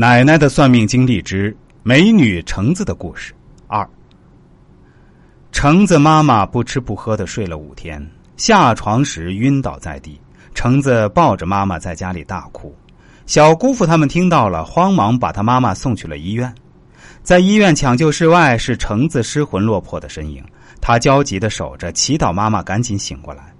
奶奶的算命经历之美女橙子的故事二。橙子妈妈不吃不喝的睡了五天，下床时晕倒在地。橙子抱着妈妈在家里大哭。小姑父他们听到了，慌忙把他妈妈送去了医院。在医院抢救室外是橙子失魂落魄的身影，他焦急的守着，祈祷妈妈赶紧醒过来。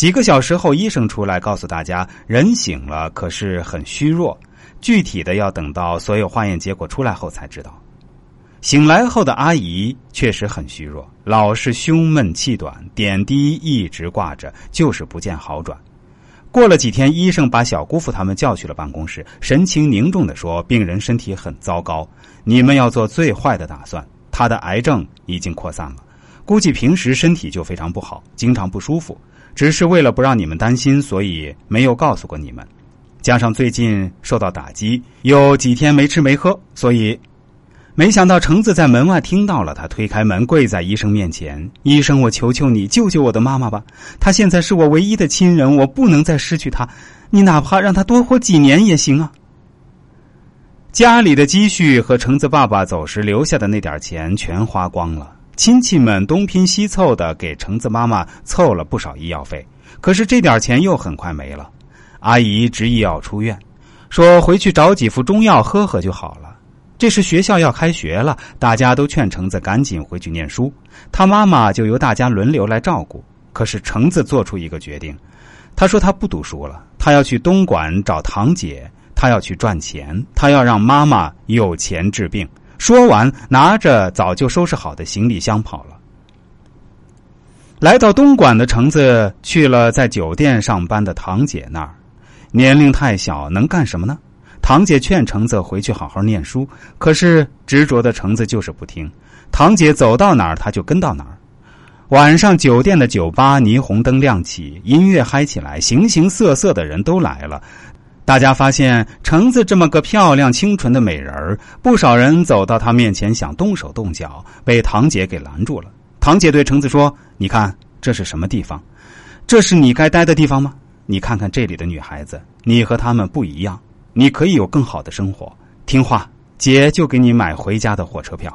几个小时后，医生出来告诉大家，人醒了，可是很虚弱。具体的要等到所有化验结果出来后才知道。醒来后的阿姨确实很虚弱，老是胸闷气短，点滴一直挂着，就是不见好转。过了几天，医生把小姑父他们叫去了办公室，神情凝重的说：“病人身体很糟糕，你们要做最坏的打算。他的癌症已经扩散了，估计平时身体就非常不好，经常不舒服。只是为了不让你们担心，所以没有告诉过你们。”加上最近受到打击，有几天没吃没喝，所以没想到橙子在门外听到了。他推开门，跪在医生面前：“医生，我求求你救救我的妈妈吧！她现在是我唯一的亲人，我不能再失去她。你哪怕让她多活几年也行啊！”家里的积蓄和橙子爸爸走时留下的那点钱全花光了，亲戚们东拼西凑的给橙子妈妈凑了不少医药费，可是这点钱又很快没了。阿姨执意要出院，说回去找几副中药喝喝就好了。这时学校要开学了，大家都劝橙子赶紧回去念书，他妈妈就由大家轮流来照顾。可是橙子做出一个决定，他说他不读书了，他要去东莞找堂姐，他要去赚钱，他要让妈妈有钱治病。说完，拿着早就收拾好的行李箱跑了。来到东莞的橙子去了在酒店上班的堂姐那儿。年龄太小，能干什么呢？堂姐劝橙子回去好好念书，可是执着的橙子就是不听。堂姐走到哪儿，他就跟到哪儿。晚上，酒店的酒吧霓虹灯亮起，音乐嗨起来，形形色色的人都来了。大家发现橙子这么个漂亮清纯的美人儿，不少人走到她面前想动手动脚，被堂姐给拦住了。堂姐对橙子说：“你看这是什么地方？这是你该待的地方吗？”你看看这里的女孩子，你和她们不一样，你可以有更好的生活。听话，姐就给你买回家的火车票。